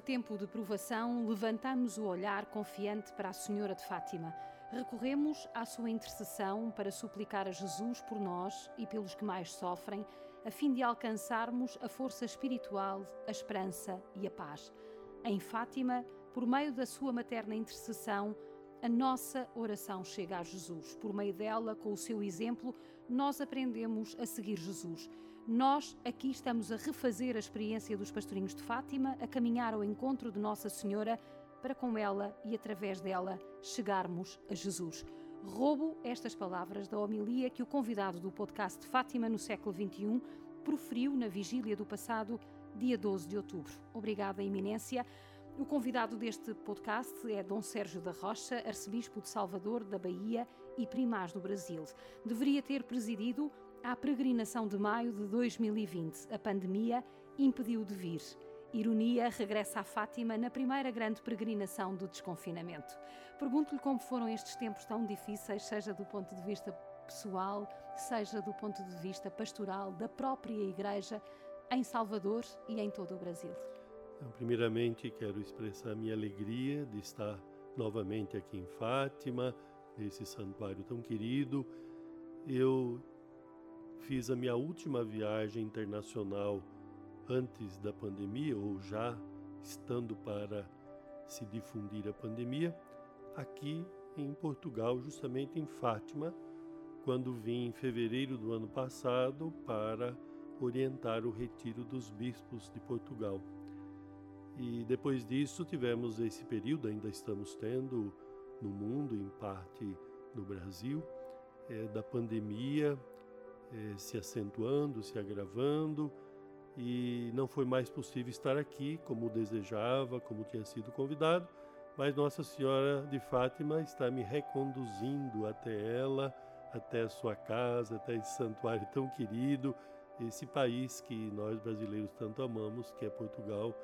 Neste tempo de provação, levantamos o olhar confiante para a Senhora de Fátima. Recorremos à sua intercessão para suplicar a Jesus por nós e pelos que mais sofrem, a fim de alcançarmos a força espiritual, a esperança e a paz. Em Fátima, por meio da sua materna intercessão, a nossa oração chega a Jesus. Por meio dela, com o seu exemplo, nós aprendemos a seguir Jesus. Nós aqui estamos a refazer a experiência dos pastorinhos de Fátima, a caminhar ao encontro de Nossa Senhora, para com ela e através dela chegarmos a Jesus. Roubo estas palavras da homilia que o convidado do podcast Fátima no século XXI proferiu na vigília do passado dia 12 de outubro. Obrigada, Eminência. O convidado deste podcast é Dom Sérgio da Rocha, arcebispo de Salvador, da Bahia e primaz do Brasil. Deveria ter presidido a peregrinação de maio de 2020. A pandemia impediu de vir. Ironia regressa a Fátima na primeira grande peregrinação do desconfinamento. Pergunto-lhe como foram estes tempos tão difíceis, seja do ponto de vista pessoal, seja do ponto de vista pastoral da própria Igreja em Salvador e em todo o Brasil. Então, primeiramente, quero expressar minha alegria de estar novamente aqui em Fátima, nesse santuário tão querido. Eu fiz a minha última viagem internacional antes da pandemia, ou já estando para se difundir a pandemia, aqui em Portugal, justamente em Fátima, quando vim em fevereiro do ano passado para orientar o retiro dos bispos de Portugal. E depois disso tivemos esse período, ainda estamos tendo no mundo, em parte no Brasil, é, da pandemia é, se acentuando, se agravando, e não foi mais possível estar aqui como desejava, como tinha sido convidado, mas Nossa Senhora de Fátima está me reconduzindo até ela, até a sua casa, até esse santuário tão querido, esse país que nós brasileiros tanto amamos, que é Portugal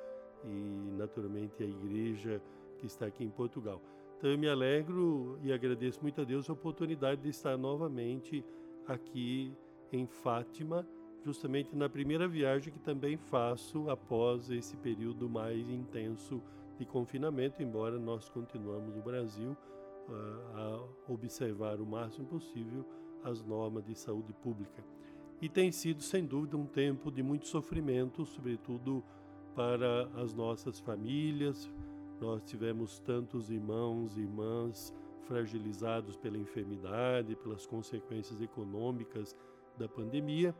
e naturalmente a igreja que está aqui em Portugal. Então eu me alegro e agradeço muito a Deus a oportunidade de estar novamente aqui em Fátima, justamente na primeira viagem que também faço após esse período mais intenso de confinamento, embora nós continuamos no Brasil uh, a observar o máximo possível as normas de saúde pública. E tem sido, sem dúvida, um tempo de muito sofrimento, sobretudo para as nossas famílias. Nós tivemos tantos irmãos e irmãs fragilizados pela enfermidade, pelas consequências econômicas da pandemia,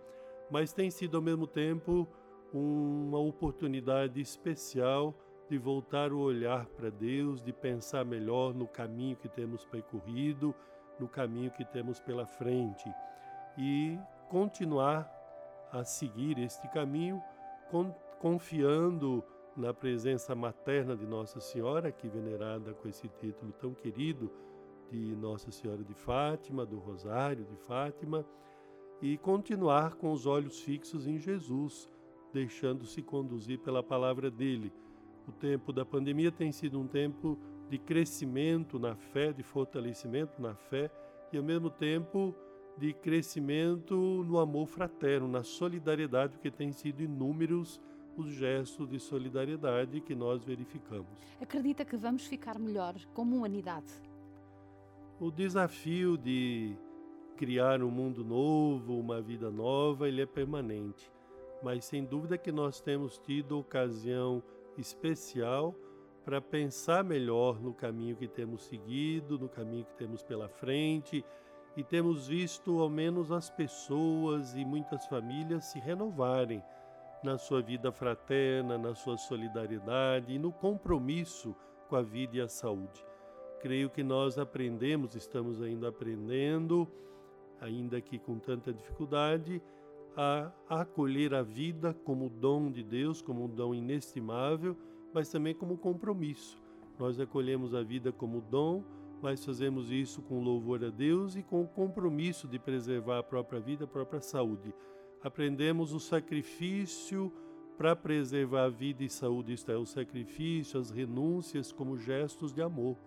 mas tem sido ao mesmo tempo uma oportunidade especial de voltar o olhar para Deus, de pensar melhor no caminho que temos percorrido, no caminho que temos pela frente. E continuar a seguir este caminho confiando na presença materna de Nossa Senhora, aqui venerada com esse título tão querido de Nossa Senhora de Fátima, do Rosário de Fátima, e continuar com os olhos fixos em Jesus, deixando-se conduzir pela palavra dele. O tempo da pandemia tem sido um tempo de crescimento na fé, de fortalecimento na fé e ao mesmo tempo de crescimento no amor fraterno, na solidariedade, porque tem sido inúmeros os gestos de solidariedade que nós verificamos. Acredita que vamos ficar melhor como humanidade? O desafio de criar um mundo novo, uma vida nova, ele é permanente. Mas sem dúvida que nós temos tido ocasião especial para pensar melhor no caminho que temos seguido, no caminho que temos pela frente, e temos visto ao menos as pessoas e muitas famílias se renovarem na sua vida fraterna, na sua solidariedade e no compromisso com a vida e a saúde. Creio que nós aprendemos, estamos ainda aprendendo, ainda que com tanta dificuldade, a, acolher a vida como dom de Deus, como um dom inestimável, mas também como compromisso. Nós acolhemos a vida como dom, mas fazemos isso com louvor a Deus e com o compromisso de preservar a própria vida, a própria saúde aprendemos o sacrifício para preservar a vida e saúde, isto é, o sacrifício, as renúncias como gestos de amor.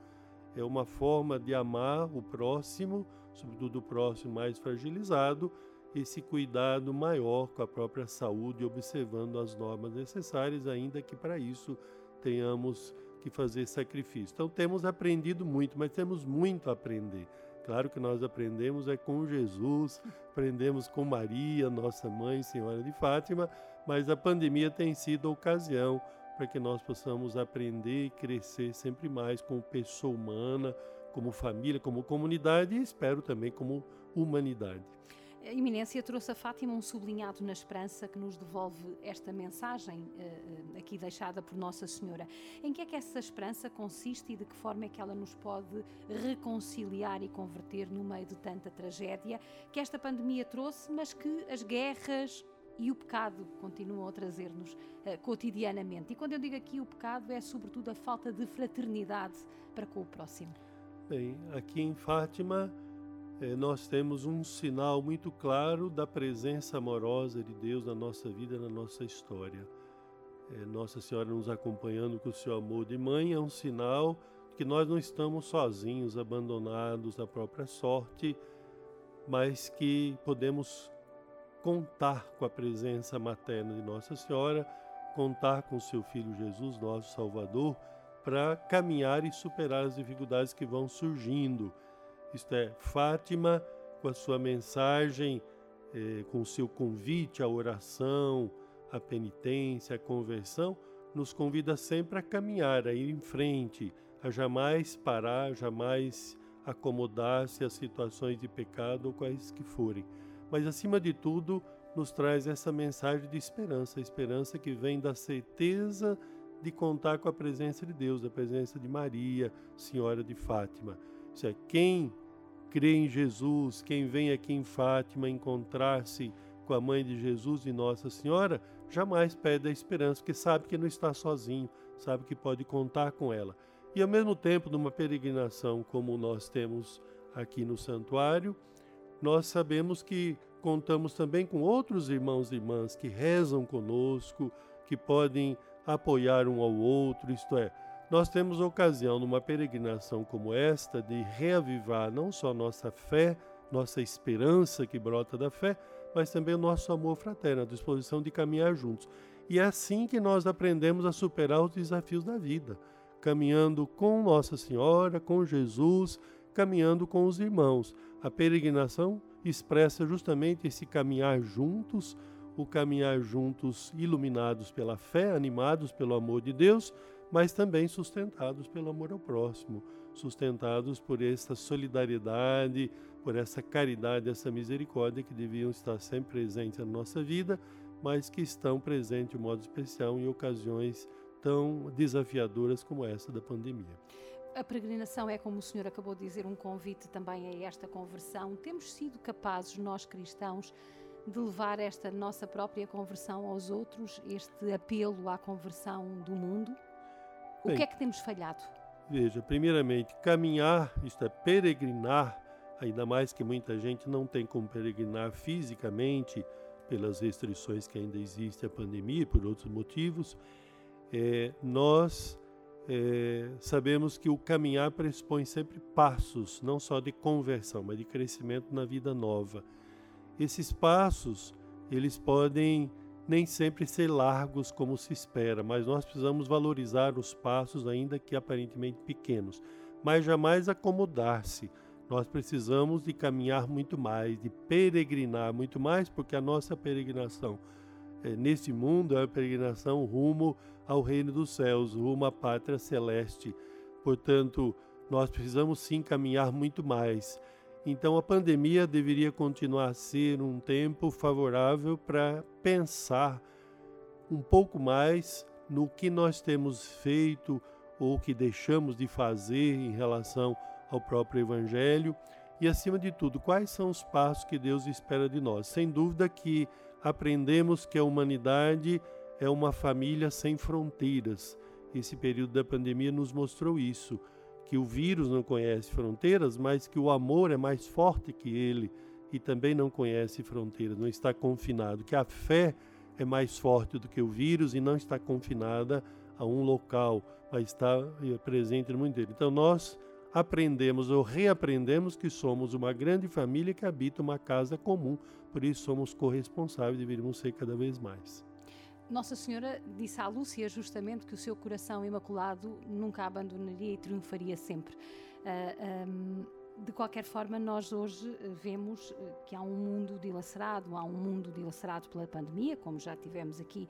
É uma forma de amar o próximo, sobretudo o próximo mais fragilizado, esse cuidado maior com a própria saúde, observando as normas necessárias, ainda que para isso tenhamos que fazer sacrifício. Então temos aprendido muito, mas temos muito a aprender. Claro que nós aprendemos é com Jesus, aprendemos com Maria, nossa mãe, Senhora de Fátima, mas a pandemia tem sido a ocasião para que nós possamos aprender e crescer sempre mais como pessoa humana, como família, como comunidade e espero também como humanidade. A Eminência trouxe a Fátima um sublinhado na esperança que nos devolve esta mensagem uh, aqui deixada por Nossa Senhora. Em que é que essa esperança consiste e de que forma é que ela nos pode reconciliar e converter no meio de tanta tragédia que esta pandemia trouxe, mas que as guerras e o pecado continuam a trazer-nos uh, cotidianamente? E quando eu digo aqui o pecado, é sobretudo a falta de fraternidade para com o próximo. Bem, aqui em Fátima é, nós temos um sinal muito claro da presença amorosa de Deus na nossa vida, na nossa história. É, nossa Senhora nos acompanhando com o seu amor de mãe é um sinal que nós não estamos sozinhos, abandonados à própria sorte, mas que podemos contar com a presença materna de Nossa Senhora, contar com seu Filho Jesus, nosso Salvador, para caminhar e superar as dificuldades que vão surgindo isto é, Fátima, com a sua mensagem, eh, com o seu convite à oração, à penitência, à conversão, nos convida sempre a caminhar, a ir em frente, a jamais parar, jamais acomodar-se às situações de pecado ou quais que forem. Mas, acima de tudo, nos traz essa mensagem de esperança, a esperança que vem da certeza de contar com a presença de Deus, a presença de Maria, Senhora de Fátima. Isso é, quem crê em Jesus, quem vem aqui em Fátima encontrar-se com a mãe de Jesus e Nossa Senhora, jamais perde a esperança, porque sabe que não está sozinho, sabe que pode contar com ela. E ao mesmo tempo, numa peregrinação como nós temos aqui no santuário, nós sabemos que contamos também com outros irmãos e irmãs que rezam conosco, que podem apoiar um ao outro, isto é, nós temos ocasião, numa peregrinação como esta, de reavivar não só nossa fé, nossa esperança que brota da fé, mas também o nosso amor fraterno, a disposição de caminhar juntos. E é assim que nós aprendemos a superar os desafios da vida, caminhando com Nossa Senhora, com Jesus, caminhando com os irmãos. A peregrinação expressa justamente esse caminhar juntos, o caminhar juntos iluminados pela fé, animados pelo amor de Deus mas também sustentados pelo amor ao próximo, sustentados por essa solidariedade, por essa caridade, essa misericórdia que deviam estar sempre presentes na nossa vida, mas que estão presentes de modo especial em ocasiões tão desafiadoras como essa da pandemia. A peregrinação é, como o senhor acabou de dizer, um convite também a esta conversão. Temos sido capazes, nós cristãos, de levar esta nossa própria conversão aos outros, este apelo à conversão do mundo? Bem, o que é que temos falhado? Veja, primeiramente, caminhar, isto é, peregrinar, ainda mais que muita gente não tem como peregrinar fisicamente, pelas restrições que ainda existem, a pandemia e por outros motivos, é, nós é, sabemos que o caminhar pressupõe sempre passos, não só de conversão, mas de crescimento na vida nova. Esses passos, eles podem nem sempre ser largos como se espera, mas nós precisamos valorizar os passos, ainda que aparentemente pequenos, mas jamais acomodar-se. Nós precisamos de caminhar muito mais, de peregrinar muito mais, porque a nossa peregrinação neste mundo é a peregrinação rumo ao reino dos céus, rumo à pátria celeste. Portanto, nós precisamos sim caminhar muito mais. Então a pandemia deveria continuar a ser um tempo favorável para pensar um pouco mais no que nós temos feito ou que deixamos de fazer em relação ao próprio Evangelho e, acima de tudo, quais são os passos que Deus espera de nós. Sem dúvida que aprendemos que a humanidade é uma família sem fronteiras. Esse período da pandemia nos mostrou isso que o vírus não conhece fronteiras, mas que o amor é mais forte que ele e também não conhece fronteiras, não está confinado, que a fé é mais forte do que o vírus e não está confinada a um local, mas está eh, presente no mundo inteiro. Então nós aprendemos ou reaprendemos que somos uma grande família que habita uma casa comum, por isso somos corresponsáveis e deveríamos ser cada vez mais. Nossa Senhora disse à Lúcia justamente que o seu coração imaculado nunca a abandonaria e triunfaria sempre. Uh, ah, um, de qualquer forma, nós hoje vemos que há um mundo dilacerado, há um mundo dilacerado pela pandemia, como já tivemos aqui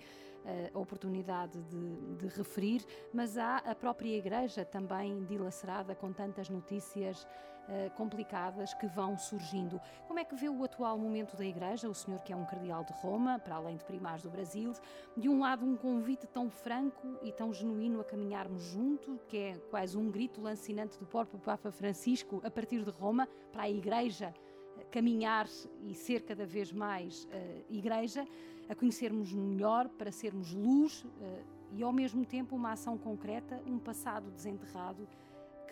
a oportunidade de, de, referir, mas há a própria Igreja também dilacerada com tantas notícias uh, complicadas que vão surgindo. Como é que vê o atual momento da Igreja, o senhor que é um cardeal de Roma, para além de primares do Brasil, de um lado um convite tão franco e tão genuíno a caminharmos junto, que é quase um grito lancinante do próprio Papa Francisco a partir de Roma para a Igreja caminhar e ser cada vez mais uh, igreja, a conhecermos melhor, para sermos luz uh, e ao mesmo tempo uma ação concreta, um passado desenterrado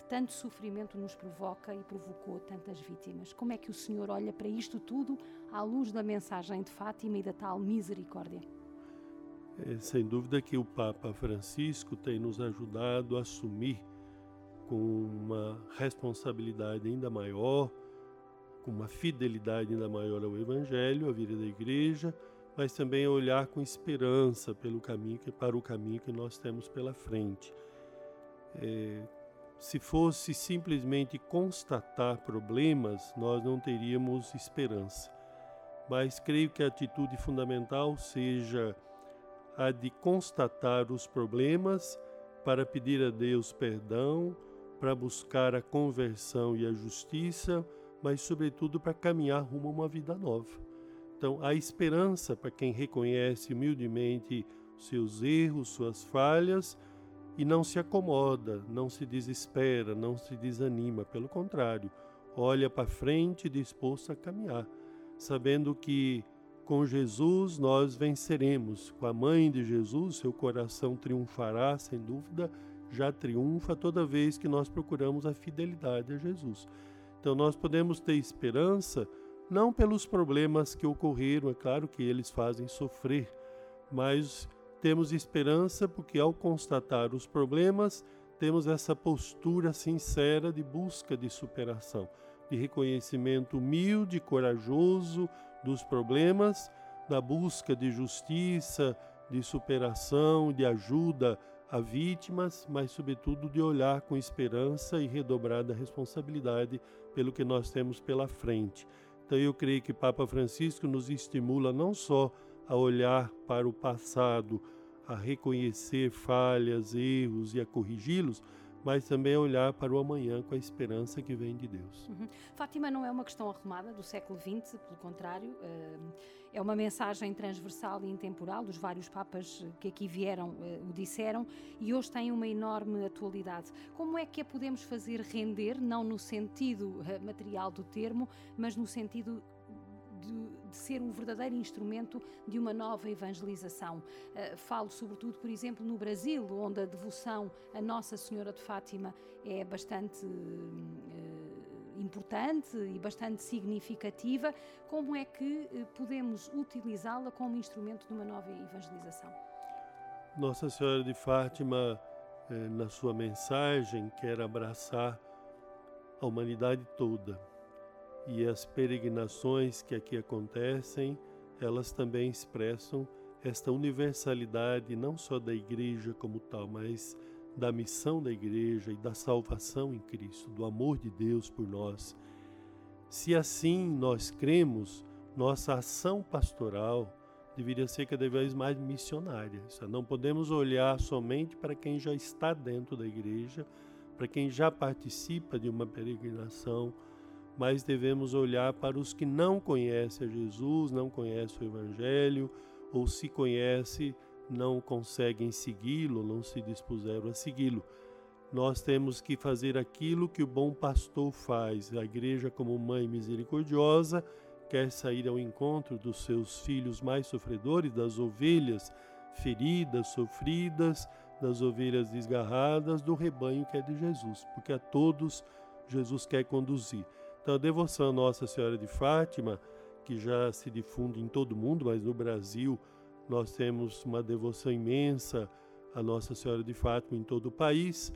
tanto sofrimento nos provoca e provocou tantas vítimas. Como é que o Senhor olha para isto tudo à luz da mensagem de Fátima e da tal misericórdia? É, sem dúvida que o Papa Francisco tem nos ajudado a assumir com uma responsabilidade ainda maior com uma fidelidade ainda maior ao Evangelho, à vida da Igreja, mas também a olhar com esperança pelo caminho para o caminho que nós temos pela frente. É, se fosse simplesmente constatar problemas, nós não teríamos esperança. Mas creio que a atitude fundamental seja a de constatar os problemas para pedir a Deus perdão, para buscar a conversão e a justiça mas sobretudo para caminhar rumo a uma vida nova. Então, a esperança para quem reconhece humildemente seus erros, suas falhas e não se acomoda, não se desespera, não se desanima, pelo contrário, olha para frente disposto a caminhar, sabendo que com Jesus nós venceremos. Com a mãe de Jesus, seu coração triunfará, sem dúvida, já triunfa toda vez que nós procuramos a fidelidade a Jesus. Então nós podemos ter esperança não pelos problemas que ocorreram, é claro que eles fazem sofrer, mas temos esperança porque ao constatar os problemas, temos essa postura sincera de busca de superação, de reconhecimento humilde, corajoso dos problemas, da busca de justiça, de superação, de ajuda a vítimas, mas sobretudo de olhar com esperança e redobrada responsabilidade pelo que nós temos pela frente. Então eu creio que Papa Francisco nos estimula não só a olhar para o passado, a reconhecer falhas, erros e a corrigi-los, mas também olhar para o amanhã com a esperança que vem de Deus. Uhum. Fátima não é uma questão arrumada do século XX, pelo contrário, eh, é uma mensagem transversal e intemporal, os vários papas que aqui vieram eh, o disseram, e hoje tem uma enorme atualidade. Como é que a podemos fazer render, não no sentido eh, material do termo, mas no sentido de, de, ser um verdadeiro instrumento de uma nova evangelização. Uh, falo sobretudo, por exemplo, no Brasil, onde a devoção a Nossa Senhora de Fátima é bastante uh, importante e bastante significativa. Como é que uh, podemos utilizá-la como instrumento de uma nova evangelização? Nossa Senhora de Fátima, na sua mensagem, quer abraçar a humanidade toda e as peregrinações que aqui acontecem, elas também expressam esta universalidade não só da igreja como tal, mas da missão da igreja e da salvação em Cristo, do amor de Deus por nós. Se assim nós cremos, nossa ação pastoral deveria ser cada vez mais missionária. Não podemos olhar somente para quem já está dentro da igreja, para quem já participa de uma peregrinação, mas devemos olhar para os que não conhecem a Jesus, não conhecem o Evangelho, ou se conhece, não conseguem segui-lo, não se dispuseram a segui-lo. Nós temos que fazer aquilo que o bom pastor faz. A igreja, como mãe misericordiosa, quer sair ao encontro dos seus filhos mais sofredores, das ovelhas feridas, sofridas, das ovelhas desgarradas, do rebanho que é de Jesus, porque a todos Jesus quer conduzir. Então, a devoção a Nossa Senhora de Fátima, que já se difunde em todo o mundo, mas no Brasil nós temos uma devoção imensa a Nossa Senhora de Fátima em todo o país,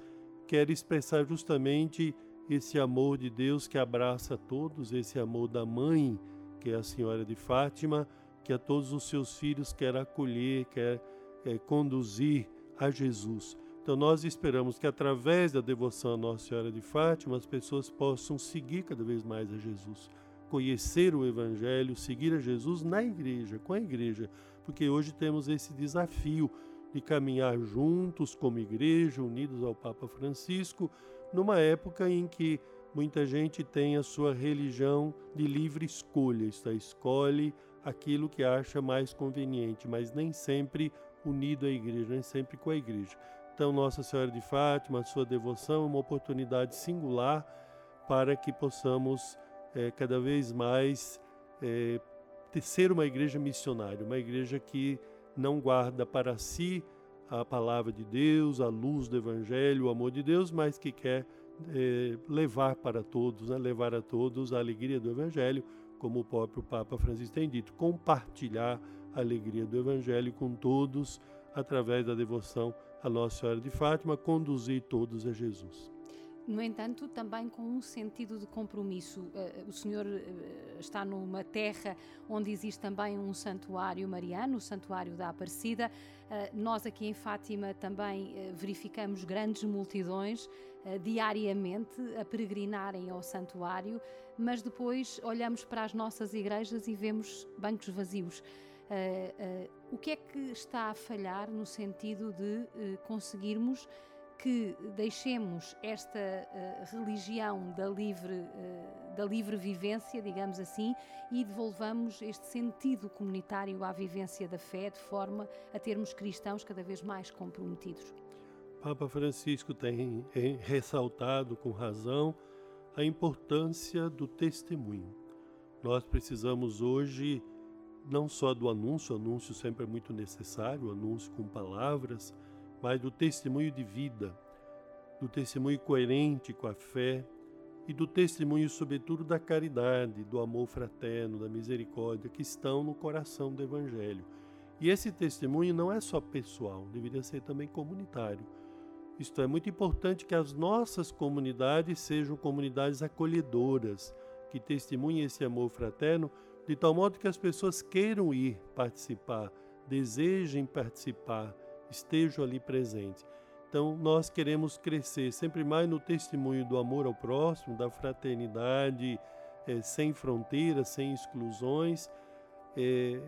quer expressar justamente esse amor de Deus que abraça todos, esse amor da mãe, que é a Senhora de Fátima, que a todos os seus filhos quer acolher, quer é, conduzir a Jesus. Então nós esperamos que através da devoção à Nossa Senhora de Fátima as pessoas possam seguir cada vez mais a Jesus, conhecer o Evangelho, seguir a Jesus na igreja, com a igreja, porque hoje temos esse desafio de caminhar juntos como igreja, unidos ao Papa Francisco, numa época em que muita gente tem a sua religião de livre escolha, isto é, escolhe aquilo que acha mais conveniente, mas nem sempre unido à igreja, nem sempre com a igreja. Então, Nossa Senhora de Fátima, sua devoção é uma oportunidade singular para que possamos é, cada vez mais é, ser uma igreja missionária, uma igreja que não guarda para si a palavra de Deus, a luz do Evangelho, o amor de Deus, mas que quer é, levar para todos, né, levar a todos a alegria do Evangelho, como o próprio Papa Francisco tem dito, compartilhar a alegria do Evangelho com todos através da devoção a Nossa Senhora de Fátima, conduzir todos a Jesus no entanto, também com um sentido de compromisso. Eh, o Senhor eh, está numa terra onde existe também um santuário mariano, o Santuário da Aparecida. Eh, nós aqui em Fátima também verificamos grandes multidões diariamente a peregrinarem ao santuário, mas depois olhamos para as nossas igrejas e vemos bancos vazios. O que é que está a falhar no sentido de conseguirmos que deixemos esta uh, religião da livre, uh, da livre vivência, digamos assim, e devolvamos este sentido comunitário à vivência da fé, de forma a termos cristãos cada vez mais comprometidos. Papa Francisco tem ressaltado com razão a importância do testemunho. Nós precisamos hoje não só do anúncio, anúncio sempre é muito necessário, anúncio com palavras, mas do testemunho de vida, do testemunho coerente com a fé e do testemunho, sobretudo, da caridade, do amor fraterno, da misericórdia que estão no coração do Evangelho. E esse testemunho não é só pessoal, deveria ser também comunitário. Isto é muito importante que as nossas comunidades sejam comunidades acolhedoras, que testemunhem esse amor fraterno, de tal modo que as pessoas queiram ir participar, desejem participar, estejam ali presentes. Então, nós queremos crescer sempre mais no testemunho do amor ao próximo, da fraternidade, é, sem fronteiras, sem exclusões, é,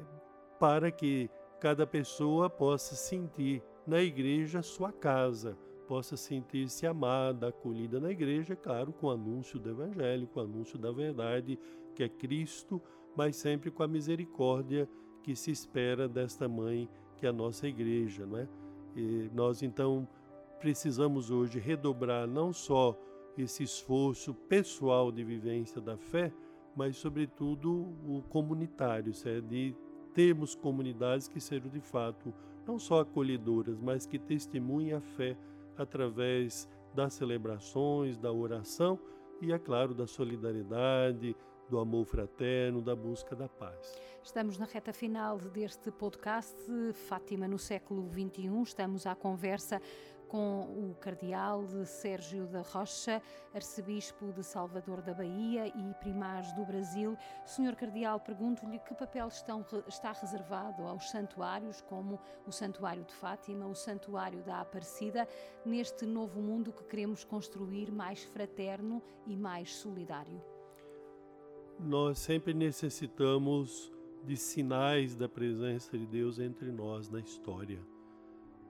para que cada pessoa possa sentir na igreja sua casa, possa sentir-se amada, acolhida na igreja, claro, com o anúncio do Evangelho, com o anúncio da verdade, que é Cristo, mas sempre com a misericórdia que se espera desta mãe que é a nossa igreja, não é? E nós então precisamos hoje redobrar não só esse esforço pessoal de vivência da fé, mas sobretudo o comunitário, é de termos comunidades que sejam de fato não só acolhedoras, mas que testemunhem a fé através das celebrações, da oração e, é claro, da solidariedade, do amor fraterno, da busca da paz. Estamos na reta final deste podcast Fátima no século XXI. Estamos à conversa com o cardeal Sérgio da Rocha, arcebispo de Salvador da Bahia e primaz do Brasil. Senhor cardeal, pergunto-lhe que papel estão, está reservado aos santuários, como o Santuário de Fátima, o Santuário da Aparecida, neste novo mundo que queremos construir mais fraterno e mais solidário nós sempre necessitamos de sinais da presença de Deus entre nós na história.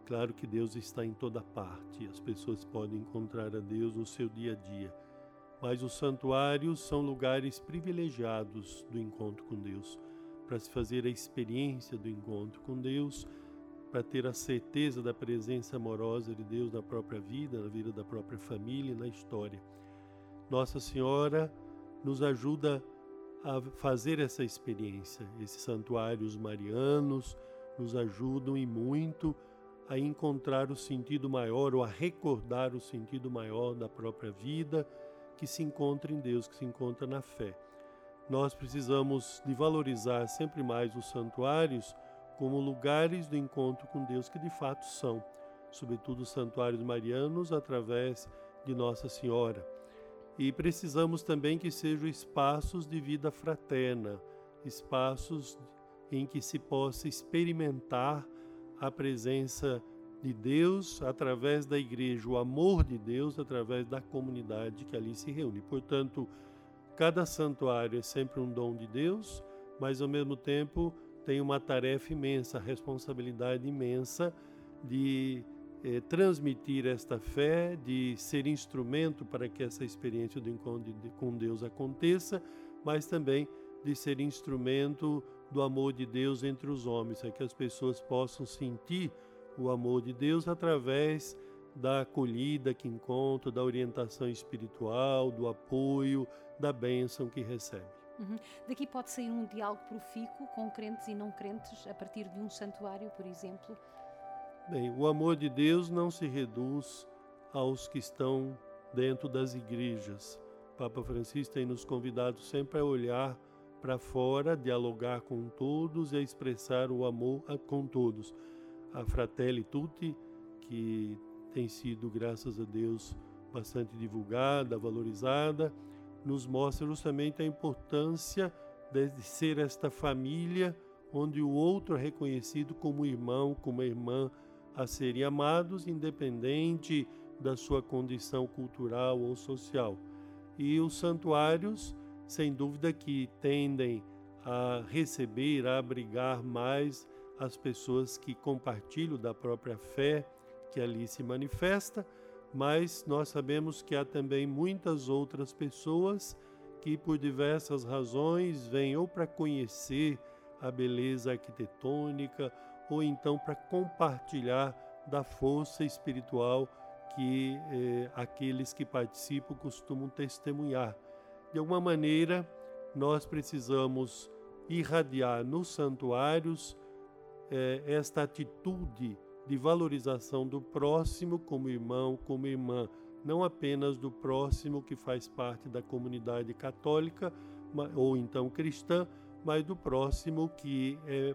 Claro que Deus está em toda parte, as pessoas podem encontrar a Deus no seu dia a dia, mas os santuários são lugares privilegiados do encontro com Deus, para se fazer a experiência do encontro com Deus, para ter a certeza da presença amorosa de Deus na própria vida, na vida da própria família, na história. Nossa Senhora nos ajuda a a fazer essa experiência. Esses santuários marianos nos ajudam e muito a encontrar o sentido maior ou a recordar o sentido maior da própria vida que se encontra em Deus, que se encontra na fé. Nós precisamos de valorizar sempre mais os santuários como lugares do encontro com Deus que de fato são, sobretudo os santuários marianos através de Nossa Senhora e precisamos também que sejam espaços de vida fraterna, espaços em que se possa experimentar a presença de Deus através da igreja, o amor de Deus através da comunidade que ali se reúne. Portanto, cada santuário é sempre um dom de Deus, mas ao mesmo tempo tem uma tarefa imensa, responsabilidade imensa de eh, transmitir esta fé, de ser instrumento para que essa experiência do encontro com Deus aconteça, mas também de ser instrumento do amor de Deus entre os homens, para que as pessoas possam sentir o amor de Deus através da acolhida que encontram, da orientação espiritual, do apoio, da bênção que recebe. Uhum. Daqui pode sair um diálogo profícuo com crentes e não crentes a partir de um santuário, por exemplo? Bem, o amor de Deus não se reduz aos que estão dentro das igrejas. Papa Francisco tem nos convidado sempre a olhar para fora, dialogar com todos e a expressar o amor com todos. A Fratelli Tutti, que tem sido, graças a Deus, bastante divulgada, valorizada, nos mostra justamente a importância de ser esta família onde o outro é reconhecido como irmão, como irmã a serem amados, independente da sua condição cultural ou social. E os santuários, sem dúvida, que tendem a receber, a abrigar mais as pessoas que compartilham da própria fé que ali se manifesta mas nós sabemos que há também muitas outras pessoas que, por diversas razões, vêm ou para conhecer a beleza arquitetônica ou então para compartilhar da força espiritual que eh, aqueles que participam costumam testemunhar. De alguma maneira, nós precisamos irradiar nos santuários eh, esta atitude de valorização do próximo como irmão, como irmã, não apenas do próximo que faz parte da comunidade católica ou então cristã, mas do próximo que é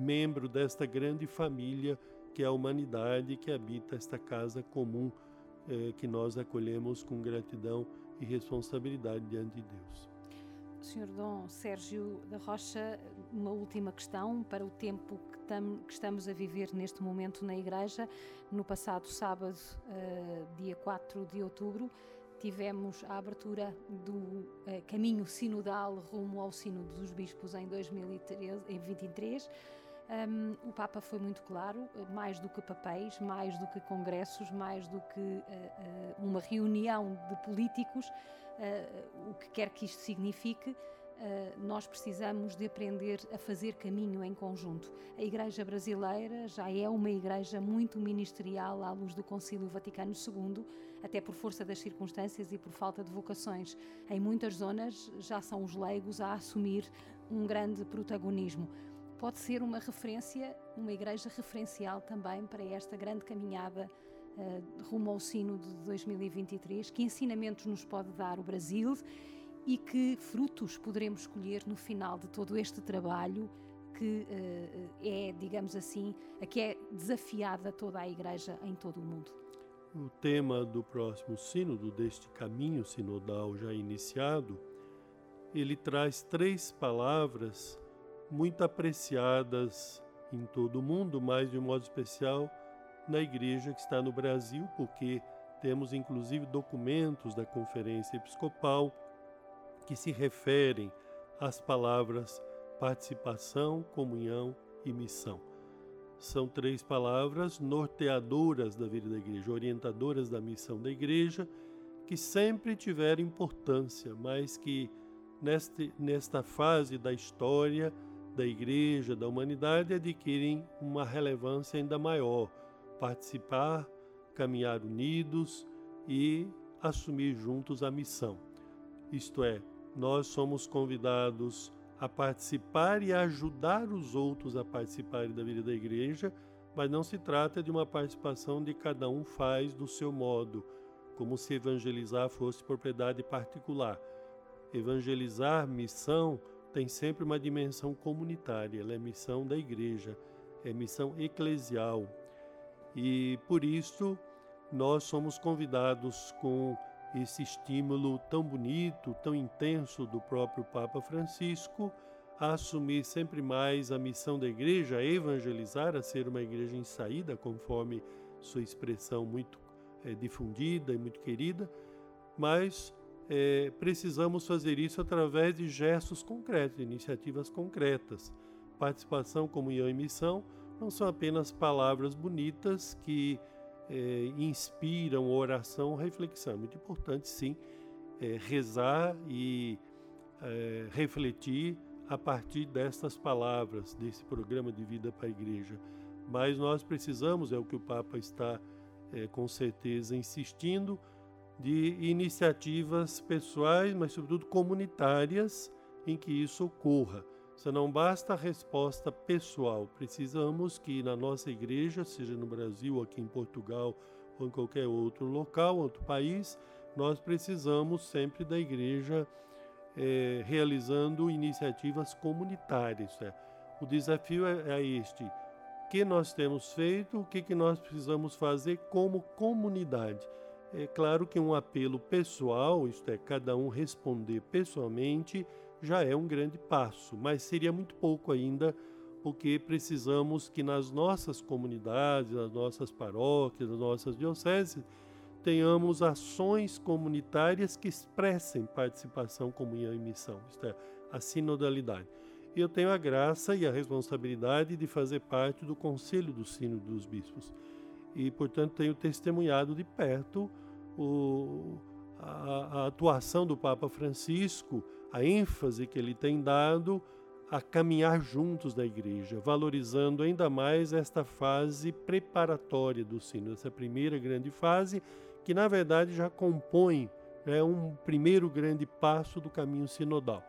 membro desta grande família que é a humanidade que habita esta casa comum eh, que nós acolhemos com gratidão e responsabilidade diante de Deus. Sr. Dom Sérgio da Rocha, uma última questão para o tempo que, tam, que, estamos a viver neste momento na Igreja. No passado sábado, uh, dia 4 de outubro, tivemos a abertura do uh, caminho sinodal rumo ao Sínodo dos Bispos em 2023. Um, o Papa foi muito claro, mais do que papéis, mais do que congressos, mais do que uh, uh, uma reunião de políticos, uh, o que quer que isto signifique, nós precisamos de aprender a fazer caminho em conjunto. A Igreja Brasileira já é uma igreja muito ministerial à luz do Concílio Vaticano II, até por força das circunstâncias e por falta de vocações. Em muitas zonas já são os leigos a assumir um grande protagonismo pode ser uma referência, uma igreja referencial também para esta grande caminhada uh, rumo ao sino de 2023. Que ensinamentos nos pode dar o Brasil e que frutos poderemos escolher no final de todo este trabalho que uh, é, digamos assim, a que é desafiada toda a igreja em todo o mundo? O tema do próximo sínodo, deste caminho sinodal já iniciado, ele traz três palavras muito apreciadas em todo o mundo, mas de um modo especial na igreja que está no Brasil, porque temos inclusive documentos da Conferência Episcopal que se referem às palavras participação, comunhão e missão. São três palavras norteadoras da vida da igreja, orientadoras da missão da igreja, que sempre tiveram importância, mas que neste, nesta fase da história da igreja, da humanidade, adquirem uma relevância ainda maior. Participar, caminhar unidos e assumir juntos a missão. Isto é, nós somos convidados a participar e a ajudar os outros a participarem da vida da igreja, mas não se trata de uma participação de cada um faz do seu modo, como se evangelizar fosse propriedade particular. Evangelizar, missão, tem sempre uma dimensão comunitária, ela é missão da igreja, é missão eclesial. E por isso nós somos convidados com esse estímulo tão bonito, tão intenso do próprio Papa Francisco a assumir sempre mais a missão da igreja, a evangelizar, a ser uma igreja em saída, conforme sua expressão muito é, difundida e muito querida, mas é, precisamos fazer isso através de gestos concretos, iniciativas concretas. Participação, comunhão e missão não são apenas palavras bonitas que é, inspiram oração, reflexão. É muito importante, sim, é, rezar e é, refletir a partir destas palavras, desse programa de vida para a igreja. Mas nós precisamos, é o que o Papa está é, com certeza insistindo, de iniciativas pessoais, mas sobretudo comunitárias, em que isso ocorra. Isso não basta a resposta pessoal, precisamos que na nossa igreja, seja no Brasil, aqui em Portugal ou em qualquer outro local, outro país, nós precisamos sempre da igreja é, realizando iniciativas comunitárias. É. O desafio é, é este: o que nós temos feito, o que, que nós precisamos fazer como comunidade. É claro que um apelo pessoal, isto é, cada um responder pessoalmente, já é um grande passo, mas seria muito pouco ainda, porque precisamos que nas nossas comunidades, nas nossas paróquias, nas nossas dioceses, tenhamos ações comunitárias que expressem participação, comunhão e missão, isto é, a sinodalidade. Eu tenho a graça e a responsabilidade de fazer parte do Conselho do Sino dos Bispos e, portanto, tenho testemunhado de perto o, a, a atuação do Papa Francisco, a ênfase que ele tem dado a caminhar juntos da igreja, valorizando ainda mais esta fase preparatória do sino, essa primeira grande fase que na verdade já compõe é um primeiro grande passo do caminho sinodal.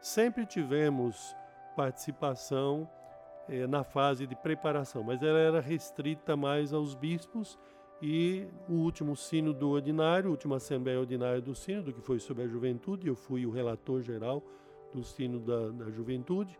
Sempre tivemos participação é, na fase de preparação, mas ela era restrita mais aos bispos e o último sínodo ordinário, a última assembleia ordinária do sínodo, que foi sobre a juventude, eu fui o relator geral do sino da, da juventude,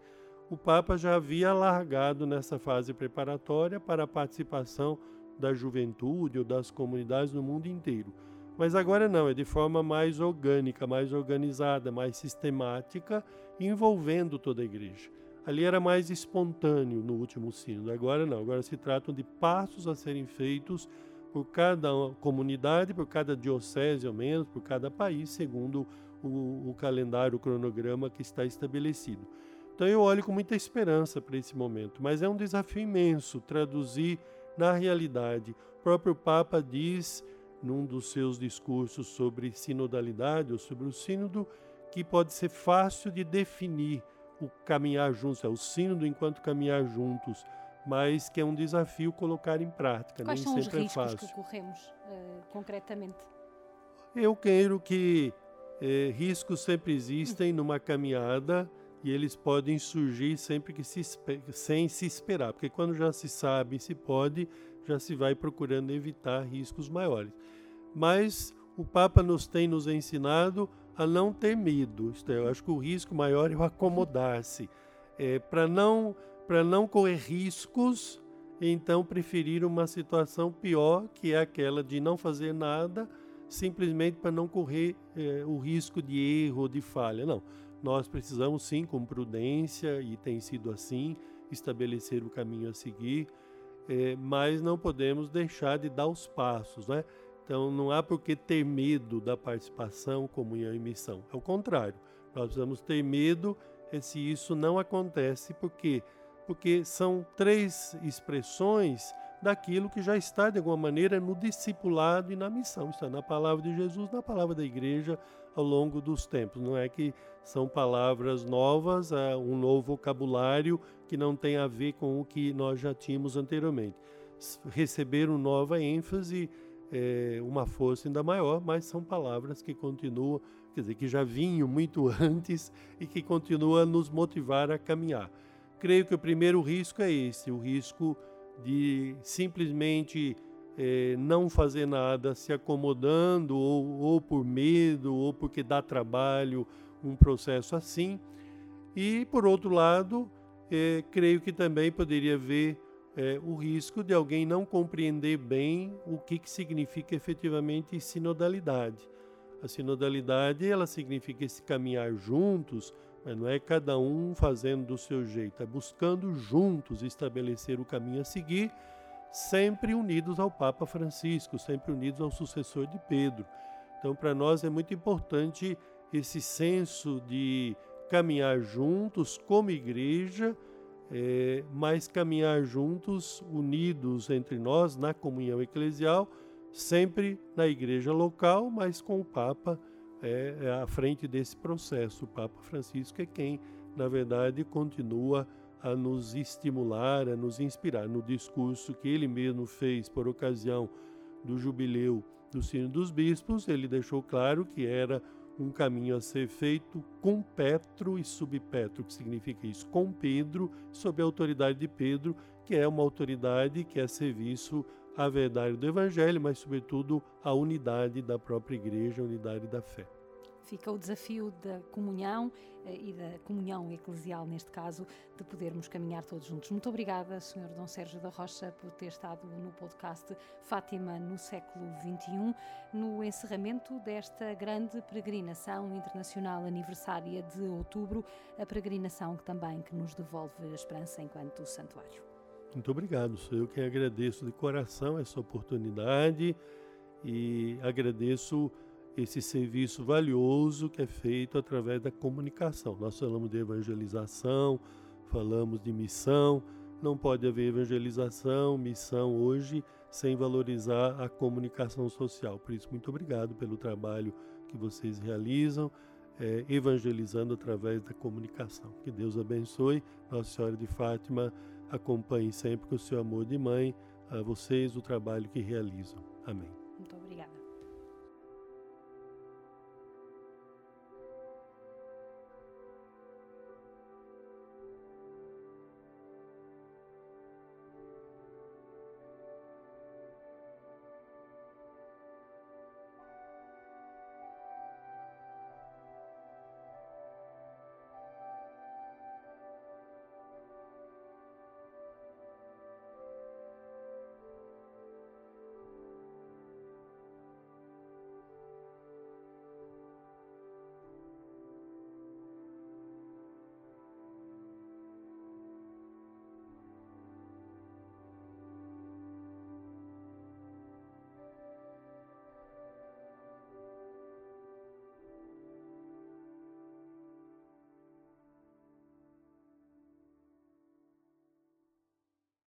o Papa já havia largado nessa fase preparatória para a participação da juventude ou das comunidades no mundo inteiro. Mas agora não, é de forma mais orgânica, mais organizada, mais sistemática, envolvendo toda a igreja. Ali era mais espontâneo no último sínodo, agora não, agora se tratam de passos a serem feitos por cada comunidade, por cada diocese ao menos, por cada país, segundo o, o calendário, o cronograma que está estabelecido. Então eu olho com muita esperança para esse momento, mas é um desafio imenso traduzir na realidade. O próprio Papa diz, num dos seus discursos sobre sinodalidade ou sobre o sínodo, que pode ser fácil de definir o caminhar juntos, é o sínodo enquanto caminhar juntos, mas que é um desafio colocar em prática. Quais nem são sempre os riscos é fácil. que corremos uh, concretamente? Eu quero que eh, riscos sempre existem numa caminhada e eles podem surgir sempre que se sem se esperar, porque quando já se sabe, se pode, já se vai procurando evitar riscos maiores. Mas o Papa nos tem nos ensinado a não ter medo. Isto é, eu acho que o risco maior é o acomodar-se, é, para não para não correr riscos, então preferir uma situação pior, que é aquela de não fazer nada, simplesmente para não correr é, o risco de erro, de falha. Não nós precisamos sim, com prudência, e tem sido assim, estabelecer o caminho a seguir, é, mas não podemos deixar de dar os passos, né? Então não há por que ter medo da participação, comunhão e missão. Ao contrário, nós precisamos ter medo se isso não acontece, por quê? Porque são três expressões daquilo que já está, de alguma maneira, no discipulado e na missão. Está na palavra de Jesus, na palavra da igreja ao longo dos tempos. Não é que são palavras novas, é um novo vocabulário que não tem a ver com o que nós já tínhamos anteriormente. Receberam nova ênfase, é, uma força ainda maior, mas são palavras que continuam, quer dizer, que já vinham muito antes e que continuam a nos motivar a caminhar. Creio que o primeiro risco é esse, o risco de simplesmente é, não fazer nada, se acomodando, ou, ou por medo, ou porque dá trabalho, um processo assim. E, por outro lado, é, creio que também poderia haver é, o risco de alguém não compreender bem o que, que significa efetivamente sinodalidade. A sinodalidade ela significa esse caminhar juntos Mas não é cada um fazendo do seu jeito, é buscando juntos estabelecer o caminho a seguir, sempre unidos ao Papa Francisco, sempre unidos ao sucessor de Pedro. Então, para nós é muito importante esse senso de caminhar juntos como igreja, é, mas caminhar juntos, unidos entre nós na comunhão eclesial, sempre na igreja local, mas com o Papa é, é à frente desse processo. O Papa Francisco é quem, na verdade, continua a nos estimular, a nos inspirar. No discurso que ele mesmo fez por ocasião do jubileu do Sino dos Bispos, ele deixou claro que era um caminho a ser feito com Petro e subpetro, que significa isso, com Pedro, sob a autoridade de Pedro, que é uma autoridade que é serviço à verdade do Evangelho, mas, sobretudo, à unidade da própria igreja, a unidade da fé. Fica o desafio da comunhão eh, e da comunhão eclesial, neste caso, de podermos caminhar todos juntos. Muito obrigada, Sr. Dom Sérgio da Rocha, por ter estado no podcast Fátima no século XXI, no encerramento desta grande peregrinação internacional aniversária de outubro, a peregrinação que também que nos devolve a esperança enquanto santuário. Muito obrigado, sou eu quem agradeço de coração essa oportunidade e agradeço esse serviço valioso que é feito através da comunicação. Nós falamos de evangelização, falamos de missão, não pode haver evangelização, missão hoje sem valorizar a comunicação social. Por isso, muito obrigado pelo trabalho que vocês realizam, é, evangelizando através da comunicação. Que Deus abençoe. Nossa Senhora de Fátima acompanhe sempre com o seu amor de mãe a vocês o trabalho que realizam. Amém.